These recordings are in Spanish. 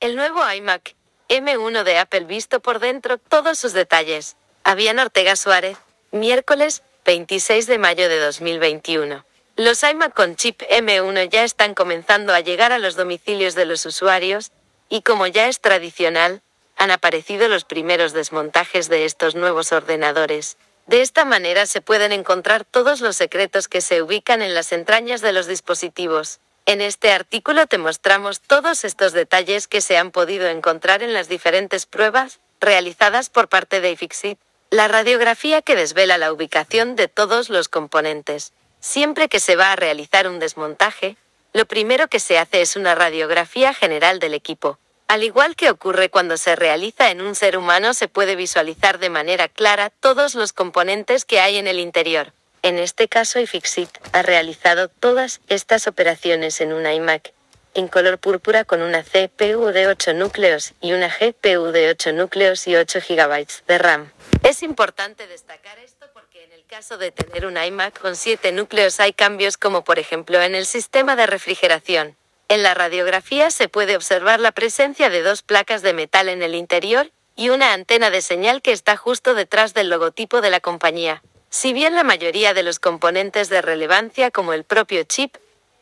El nuevo iMac M1 de Apple visto por dentro, todos sus detalles. Avian Ortega Suárez, miércoles 26 de mayo de 2021. Los iMac con chip M1 ya están comenzando a llegar a los domicilios de los usuarios, y como ya es tradicional, han aparecido los primeros desmontajes de estos nuevos ordenadores. De esta manera se pueden encontrar todos los secretos que se ubican en las entrañas de los dispositivos. En este artículo te mostramos todos estos detalles que se han podido encontrar en las diferentes pruebas realizadas por parte de iFixit. La radiografía que desvela la ubicación de todos los componentes. Siempre que se va a realizar un desmontaje, lo primero que se hace es una radiografía general del equipo. Al igual que ocurre cuando se realiza en un ser humano, se puede visualizar de manera clara todos los componentes que hay en el interior. En este caso, iFixit ha realizado todas estas operaciones en un iMac en color púrpura con una CPU de 8 núcleos y una GPU de 8 núcleos y 8 GB de RAM. Es importante destacar esto porque en el caso de tener un iMac con 7 núcleos hay cambios como por ejemplo en el sistema de refrigeración. En la radiografía se puede observar la presencia de dos placas de metal en el interior y una antena de señal que está justo detrás del logotipo de la compañía. Si bien la mayoría de los componentes de relevancia como el propio chip,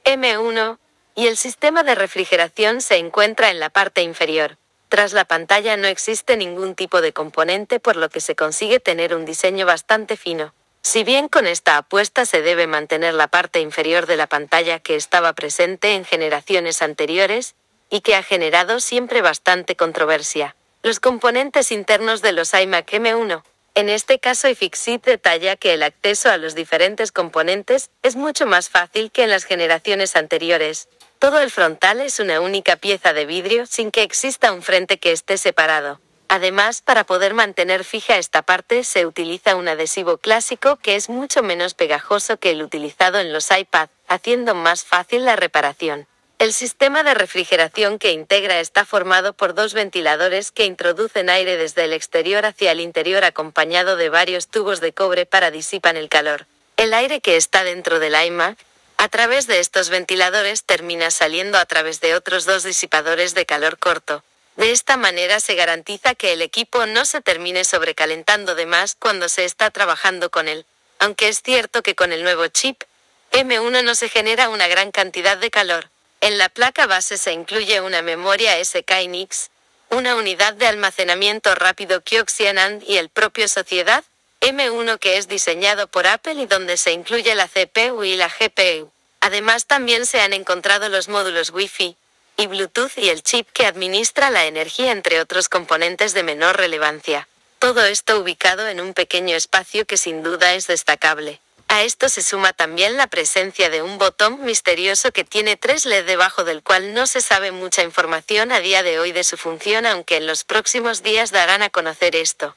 M1, y el sistema de refrigeración se encuentra en la parte inferior. Tras la pantalla no existe ningún tipo de componente por lo que se consigue tener un diseño bastante fino. Si bien con esta apuesta se debe mantener la parte inferior de la pantalla que estaba presente en generaciones anteriores, y que ha generado siempre bastante controversia. Los componentes internos de los iMac M1. En este caso iFixit detalla que el acceso a los diferentes componentes es mucho más fácil que en las generaciones anteriores. Todo el frontal es una única pieza de vidrio sin que exista un frente que esté separado. Además, para poder mantener fija esta parte se utiliza un adhesivo clásico que es mucho menos pegajoso que el utilizado en los iPad, haciendo más fácil la reparación. El sistema de refrigeración que integra está formado por dos ventiladores que introducen aire desde el exterior hacia el interior acompañado de varios tubos de cobre para disipar el calor. El aire que está dentro del iMac, a través de estos ventiladores termina saliendo a través de otros dos disipadores de calor corto, de esta manera se garantiza que el equipo no se termine sobrecalentando de más cuando se está trabajando con él, aunque es cierto que con el nuevo chip, M1 no se genera una gran cantidad de calor. En la placa base se incluye una memoria SK Inix, una unidad de almacenamiento rápido Kioxian y el propio Sociedad M1 que es diseñado por Apple y donde se incluye la CPU y la GPU. Además también se han encontrado los módulos Wi-Fi, y Bluetooth y el chip que administra la energía entre otros componentes de menor relevancia. Todo esto ubicado en un pequeño espacio que sin duda es destacable. A esto se suma también la presencia de un botón misterioso que tiene tres LED debajo del cual no se sabe mucha información a día de hoy de su función aunque en los próximos días darán a conocer esto.